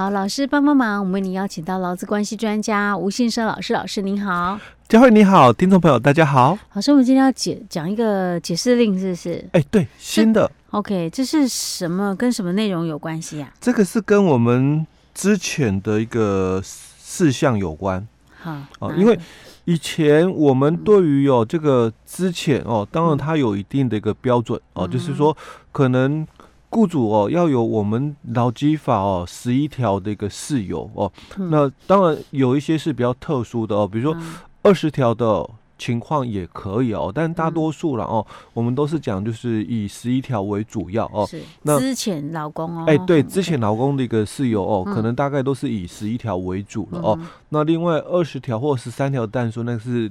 好，老师帮帮忙，我们为你邀请到劳资关系专家吴信生老师，老师您好，佳慧你好，听众朋友大家好。老师，我们今天要解讲一个解释令，是不是？哎，对，新的。OK，这是什么？跟什么内容有关系啊？这个是跟我们之前的一个事项有关。好，哦，因为以前我们对于哦这个之前哦，当然它有一定的一个标准哦，就是说可能。雇主哦，要有我们劳基法哦十一条的一个事由哦，嗯、那当然有一些是比较特殊的哦，比如说二十条的情况也可以哦，但大多数了哦，嗯、我们都是讲就是以十一条为主要哦。是。那之前劳工哦。哎，对，之前劳工的一个事由哦，嗯、可能大概都是以十一条为主了哦。嗯、那另外二十条或十三条但说，那是。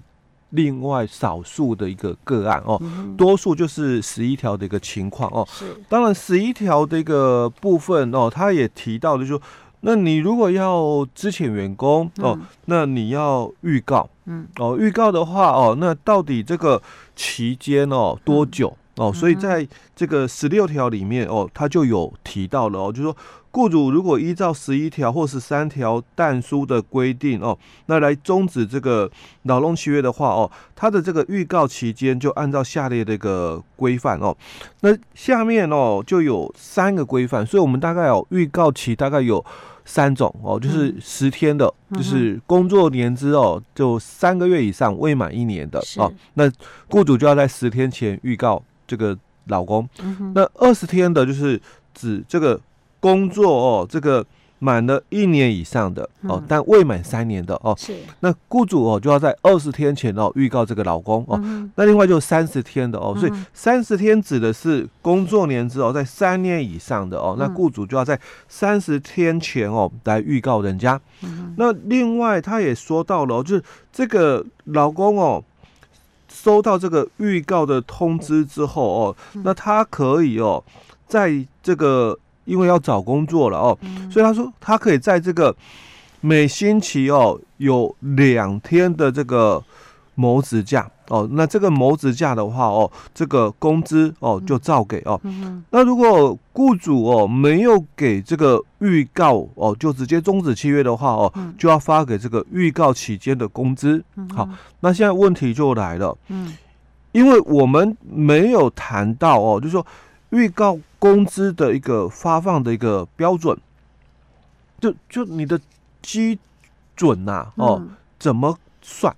另外少数的一个个案哦，多数就是十一条的一个情况哦。是，当然十一条的一个部分哦，他也提到的就是说，那你如果要之前员工哦，那你要预告，嗯，哦，预告的话哦，那到底这个期间哦多久哦？所以在这个十六条里面哦，他就有提到了哦，就是说。雇主如果依照十一条或十三条但书的规定哦，那来终止这个劳动契约的话哦，他的这个预告期间就按照下列的一个规范哦。那下面哦就有三个规范，所以我们大概哦预告期大概有三种哦，就是十天的，就是工作年资哦，就三个月以上未满一年的哦，那雇主就要在十天前预告这个老公。那二十天的就是指这个。工作哦，这个满了一年以上的哦，但未满三年的哦，是那雇主哦就要在二十天前哦预告这个老公哦。那另外就三十天的哦，所以三十天指的是工作年资哦在三年以上的哦，那雇主就要在三十天前哦来预告人家。那另外他也说到了，就是这个老公哦收到这个预告的通知之后哦，那他可以哦在这个。因为要找工作了哦，所以他说他可以在这个每星期哦有两天的这个谋职假哦，那这个谋职假的话哦，这个工资哦就照给哦。那如果雇主哦没有给这个预告哦，就直接终止契约的话哦，就要发给这个预告期间的工资。好，那现在问题就来了，嗯因为我们没有谈到哦，就是说。预告工资的一个发放的一个标准，就就你的基准呐、啊，哦，嗯、怎么算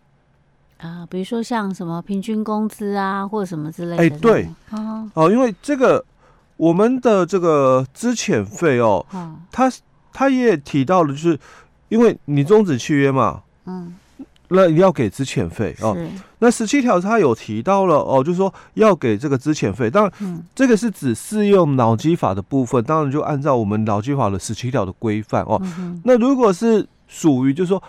啊？比如说像什么平均工资啊，或者什么之类的。哎，对，哦，哦，因为这个我们的这个资遣费哦，他他也提到了，就是因为你终止契约嘛，嗯。那你要给资遣费哦。那十七条他有提到了哦，就是说要给这个资遣费。当然，嗯、这个是指适用劳基法的部分，当然就按照我们劳基法的十七条的规范哦。嗯、那如果是属于就是说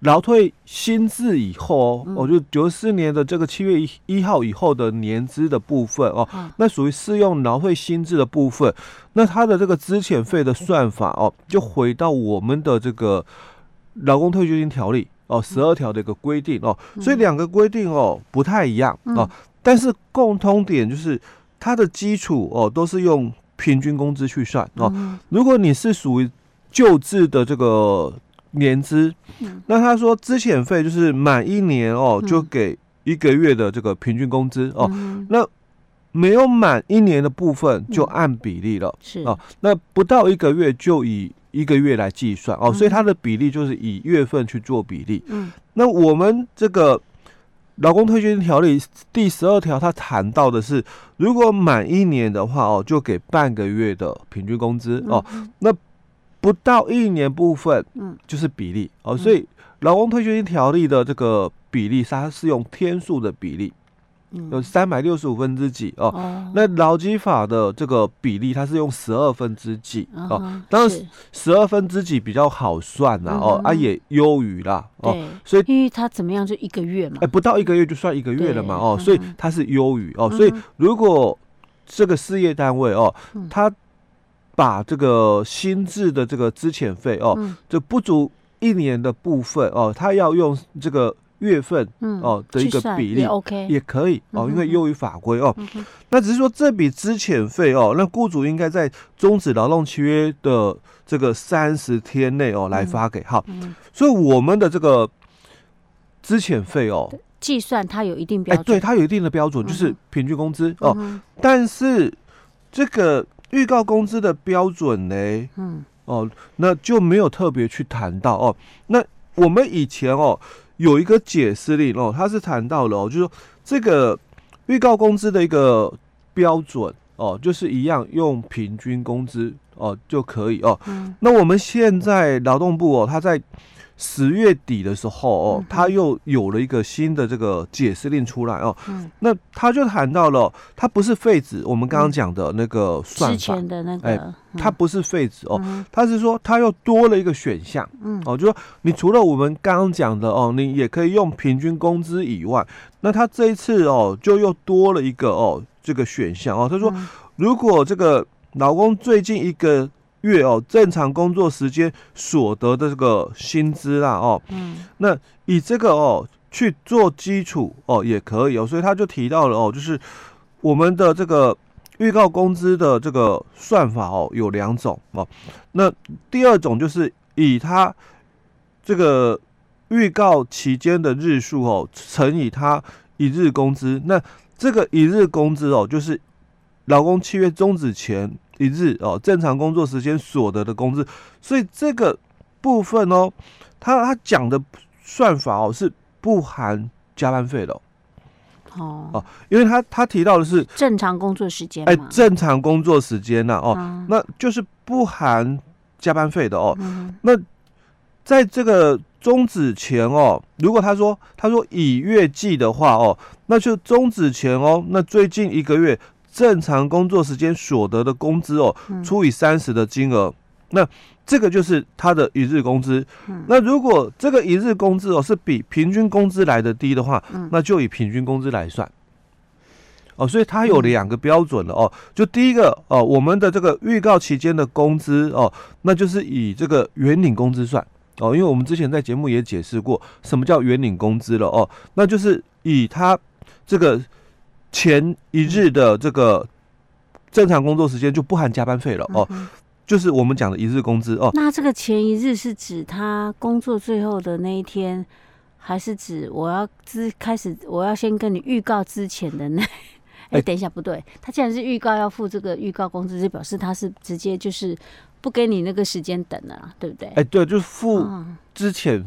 劳退新制以后哦，嗯、哦就九四年的这个七月一一号以后的年资的部分哦，嗯、那属于适用劳退新制的部分，那它的这个资遣费的算法哦，就回到我们的这个劳工退休金条例。哦，十二条的一个规定哦，所以两个规定哦不太一样哦，但是共通点就是它的基础哦都是用平均工资去算哦。如果你是属于旧制的这个年资，那他说资遣费就是满一年哦就给一个月的这个平均工资哦，那没有满一年的部分就按比例了。是。哦，那不到一个月就以。一个月来计算。哦，所以它的比例就是以月份去做比例。嗯，那我们这个劳工退休金条例第十二条，它谈到的是，如果满一年的话哦，就给半个月的平均工资。哦。那不到一年部分，嗯，就是比例。哦。所以劳工退休金条例的这个比例，它是用天数的比例。有三百六十五分之几哦，哦，那劳基法的这个比例，它是用十二分之几哦，当然十二分之几比较好算呐哦，啊也优于啦哦，所以因为它怎么样就一个月嘛，哎不到一个月就算一个月了嘛哦，所以它是优于哦，所以如果这个事业单位哦，它把这个新制的这个资遣费哦，就不足一年的部分哦，他要用这个。月份哦的一个比例，OK 也可以哦，因为优于法规哦。那只是说这笔资遣费哦，那雇主应该在终止劳动契约的这个三十天内哦来发给哈。所以我们的这个资遣费哦，计算它有一定标准，对，它有一定的标准，就是平均工资哦。但是这个预告工资的标准呢，嗯。哦，那就没有特别去谈到哦。那我们以前哦有一个解释令哦，他是谈到了哦，就是说这个预告工资的一个标准哦，就是一样用平均工资哦就可以哦。嗯。那我们现在劳动部哦，他在。十月底的时候哦，他又有了一个新的这个解释令出来哦。嗯，那他就谈到了，他不是废止我们刚刚讲的那个算法，之前的那个，哎，他不是废止哦，他是说他又多了一个选项。嗯，哦，就说你除了我们刚刚讲的哦，你也可以用平均工资以外，那他这一次哦，就又多了一个哦这个选项哦。他说，如果这个老公最近一个月哦，正常工作时间所得的这个薪资啦哦，嗯，那以这个哦去做基础哦也可以哦，所以他就提到了哦，就是我们的这个预告工资的这个算法哦有两种哦，那第二种就是以他这个预告期间的日数哦乘以他一日工资，那这个一日工资哦就是劳工契约终止前。一日哦，正常工作时间所得的工资，所以这个部分哦，他他讲的算法哦是不含加班费的哦，哦，因为他他提到的是正常工作时间，哎，正常工作时间呐哦，哦，那就是不含加班费的哦，嗯、那在这个终止前哦，如果他说他说以月计的话哦，那就终止前哦，那最近一个月。正常工作时间所得的工资哦，除以三十的金额，嗯，那这个就是他的一日工资。嗯，那如果这个一日工资哦是比平均工资来的低的话，嗯，那就以平均工资来算。哦，所以它有两个标准了哦。就第一个哦，我们的这个预告期间的工资哦，那就是以这个原领工资算哦，因为我们之前在节目也解释过什么叫原领工资了哦，那就是以他这个。前一日的这个正常工作时间就不含加班费了哦，就是我们讲的一日工资哦。那这个前一日是指他工作最后的那一天，还是指我要之开始我要先跟你预告之前的那？哎，等一下，不对，他既然是预告要付这个预告工资，就表示他是直接就是不给你那个时间等了，对不对？哎，对，就是付之前。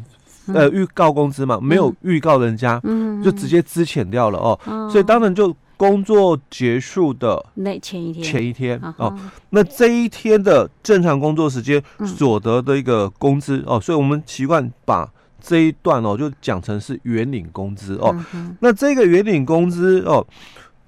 呃，预告工资嘛，没有预告人家，嗯，就直接资遣掉了哦，嗯，所以当然就工作结束的那前一天，前一天哦，那这一天的正常工作时间所得的一个工资哦，所以我们习惯把这一段哦就讲成是原领工资哦，那这个原领工资哦，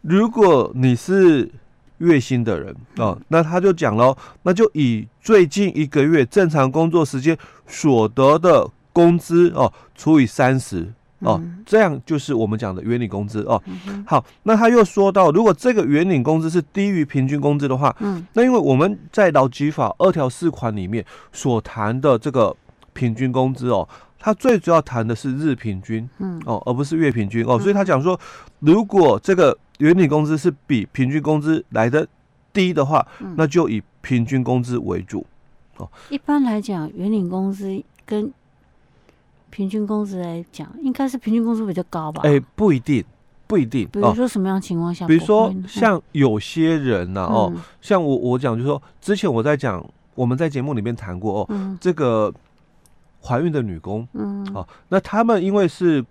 如果你是月薪的人哦，那他就讲喽，那就以最近一个月正常工作时间所得的。工资哦，除以三十哦，这样就是我们讲的原领工资哦。好，那他又说到，如果这个原领工资是低于平均工资的话，嗯，那因为我们在劳基法二条四款里面所谈的这个平均工资哦，它最主要谈的是日平均，嗯，哦，而不是月平均哦，所以他讲说，如果这个原领工资是比平均工资来的低的话，那就以平均工资为主哦。一般来讲，原领工资跟平均工资来讲，应该是平均工资比较高吧？哎、欸，不一定，不一定。比如说什么样情况下？比如说像有些人呢、啊，哦，嗯、像我我讲，就是说之前我在讲，我们在节目里面谈过哦，嗯、这个怀孕的女工，嗯，哦，那他们因为是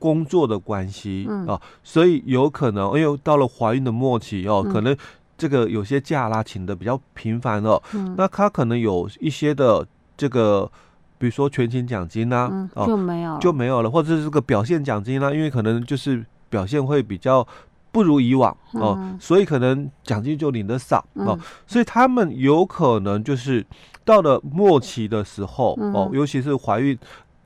工作的关系，嗯，哦，所以有可能，因为到了怀孕的末期哦，嗯、可能这个有些假啦请的比较频繁哦，嗯，那他可能有一些的这个。比如说全勤奖金啊，嗯、就没有、哦、就没有了，或者是这个表现奖金啊，因为可能就是表现会比较不如以往哦，嗯、所以可能奖金就领的少哦，嗯、所以他们有可能就是到了末期的时候、嗯、哦，尤其是怀孕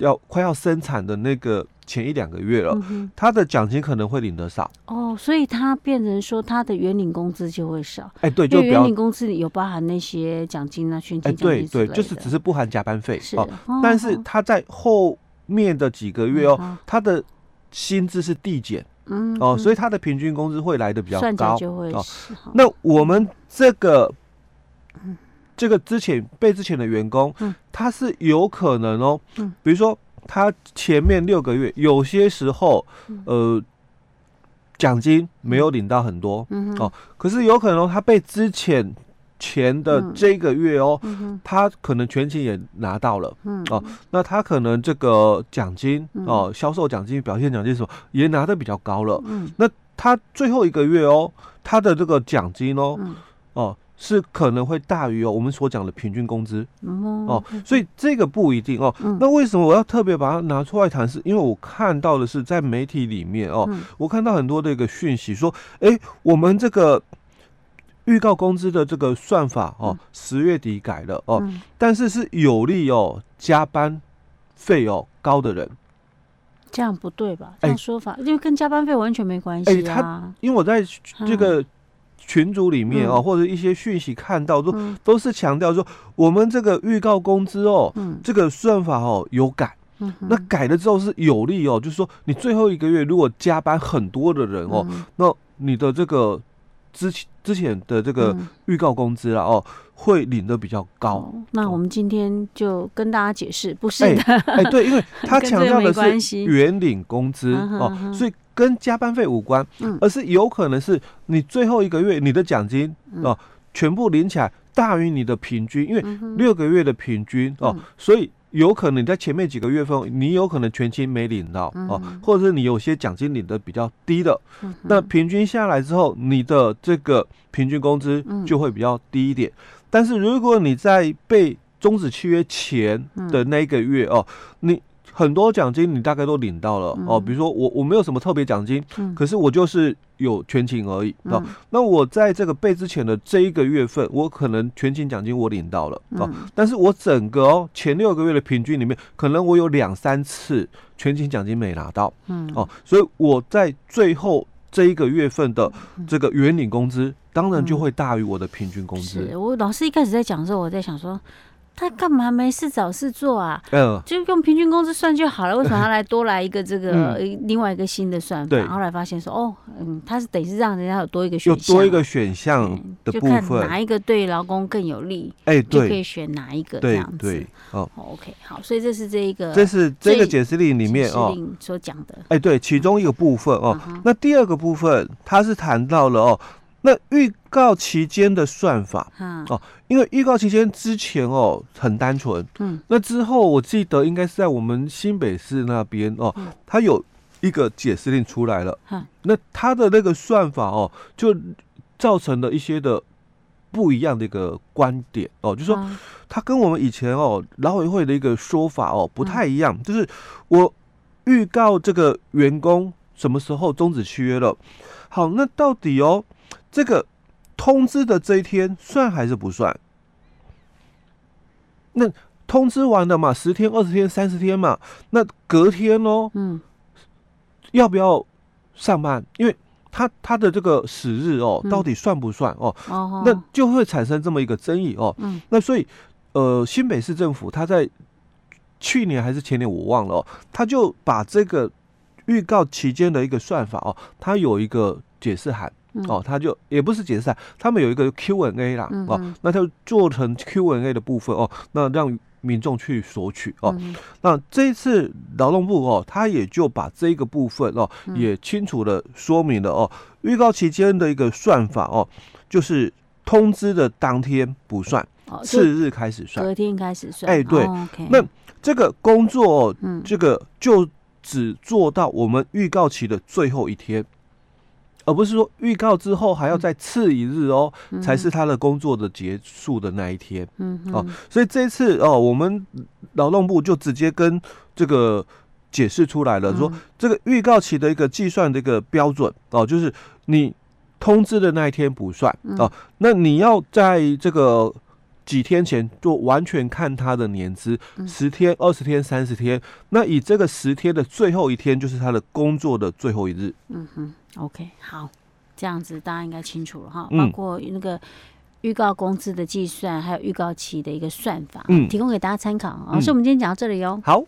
要快要生产的那个。前一两个月了，嗯、他的奖金可能会领得少哦，所以他变成说他的原领工资就会少。哎，对，就原领工资里有包含那些奖金啊、全勤奖金哎，对对，就是只是不含加班费是哦。但是他在后面的几个月哦，嗯、他的薪资是递减，嗯哦，所以他的平均工资会来的比较高哦。好那我们这个，这个之前被之前的员工，嗯，他是有可能哦，嗯，比如说他前面六个月有些时候，呃，奖金没有领到很多，嗯哦，可是有可能他被之前。前的这个月哦，嗯、他可能全勤也拿到了，嗯、哦，那他可能这个奖金、嗯、哦，销售奖金、表现奖金什么也拿的比较高了，嗯，那他最后一个月哦，他的这个奖金哦，嗯、哦，是可能会大于哦我们所讲的平均工资，嗯、哦，所以这个不一定哦。嗯、那为什么我要特别把它拿出来谈？是因为我看到的是在媒体里面哦，嗯、我看到很多的一个讯息说，哎，我们这个。预告工资的这个算法哦，十月底改了哦，嗯、但是是有利哦加班费哦高的人，这样不对吧？这样说法，因为跟加班费完全没关系啊。欸、他因为我在这个群组里面哦，嗯、或者一些讯息看到都、嗯、都是强调说，我们这个预告工资哦，嗯、这个算法哦有改，嗯、那改了之后是有利哦，就是说你最后一个月如果加班很多的人哦，嗯、那你的这个。之前之前的这个预告工资了哦，会领的比较高。哦。那我们今天就跟大家解释，不是的。哎、欸欸，对，因为 他强调的是原领工资哦，所以跟加班费无关，嗯、而是有可能是你最后一个月你的奖金哦，全部领起来大于你的平均，因为六个月的平均哦，所以。有可能你在前面几个月份，你有可能全勤没领到、嗯、哦，或者是你有些奖金领的比较低的，嗯、那平均下来之后，你的这个平均工资就会比较低一点。嗯、但是如果你在被终止契约前的那个月哦，你。很多奖金你大概都领到了、嗯、哦，比如说我我没有什么特别奖金，嗯、可是我就是有全勤而已。那我在这个备之前的这一个月份，我可能全勤奖金我领到了、但是我整个哦前六个月的平均里面，可能我有两三次全勤奖金没拿到，嗯哦，所以我在最后这一个月份的这个原领工资，当然就会大于我的平均工资、嗯。我老师一开始在讲的时候，我在想说。他干嘛没事找事做啊？嗯，就用平均工资算就好了。为什么 他来多来一个这个、嗯、另外一个新的算法？对后来发现说，哦，嗯，他是等于是让人家有多一个选项，有多一个选项的部分，就看哪一个对劳工更有利，哎、欸，就可以选哪一个这样子。对，对哦，OK，好，所以这是这一个，这是这个解释令里面哦所讲的。哎、欸，对，其中一个部分哦。嗯、那第二个部分，他是谈到了哦。那预告期间的算法，嗯、哦，因为预告期间之前哦很单纯，嗯，那之后我记得应该是在我们新北市那边哦，嗯、它有一个解释令出来了，嗯、那它的那个算法哦，就造成了一些的不一样的一个观点哦，就是说它跟我们以前哦劳委会的一个说法哦不太一样，嗯、就是我预告这个员工什么时候终止契约了，好，那到底哦。这个通知的这一天算还是不算？那通知完了嘛，十天、二十天、三十天嘛，那隔天哦，嗯，要不要上班？因为他他的这个死日哦，到底算不算哦？哦，那就会产生这么一个争议哦。嗯，那所以呃，新北市政府他在去年还是前年我忘了哦，他就把这个预告期间的一个算法哦，他有一个解释函。哦，他就也不是解散，他们有一个 Q&A 啦，嗯、哦，那他就做成 Q&A 的部分哦，那让民众去索取哦。嗯、那这一次劳动部哦，他也就把这个部分哦，嗯、也清楚的说明了哦，预告期间的一个算法哦，就是通知的当天不算，哦、次日开始算，隔天开始算。哎，对，那这个工作，这个就只做到我们预告期的最后一天。而不是说预告之后还要再次一日哦，嗯、才是他的工作的结束的那一天。嗯哼，哦，所以这一次哦，我们劳动部就直接跟这个解释出来了，说这个预告期的一个计算的一个标准哦，就是你通知的那一天不算哦，那你要在这个。几天前就完全看他的年资，十天、二十天、三十天，那以这个十天的最后一天就是他的工作的最后一日。嗯哼，OK，好，这样子大家应该清楚了哈，嗯、包括那个预告工资的计算，还有预告期的一个算法，嗯，提供给大家参考。老师，我们今天讲到这里哟。好。